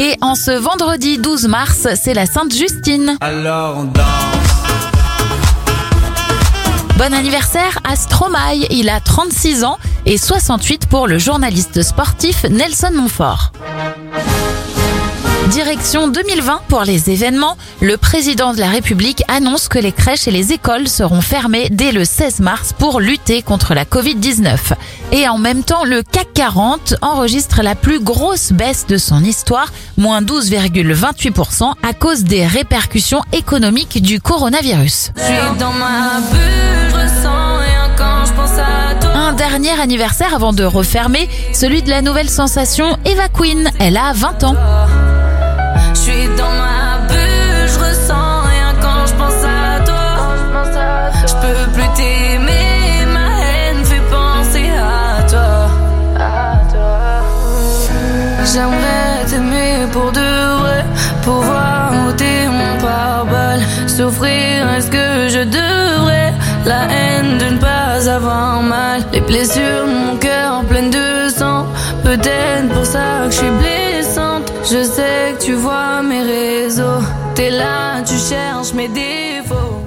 Et en ce vendredi 12 mars, c'est la Sainte Justine. Alors on danse. Bon anniversaire à Stromae, il a 36 ans et 68 pour le journaliste sportif Nelson Montfort. Direction 2020 pour les événements. Le président de la République annonce que les crèches et les écoles seront fermées dès le 16 mars pour lutter contre la Covid-19. Et en même temps, le CAC 40 enregistre la plus grosse baisse de son histoire, moins 12,28% à cause des répercussions économiques du coronavirus. Je suis dans ma bulle, je ressens rien quand je pense à toi. Un dernier anniversaire avant de refermer, celui de la nouvelle sensation Eva Queen. Elle a 20 ans. J'aimerais t'aimer pour de vrai, pouvoir ôter mon pare-balles. Souffrir, est-ce que je devrais? La haine de ne pas avoir mal. Les blessures mon cœur pleines de sang. Peut-être pour ça que je suis blessante. Je sais que tu vois mes réseaux. T'es là, tu cherches mes défauts.